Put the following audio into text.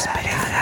esperanza.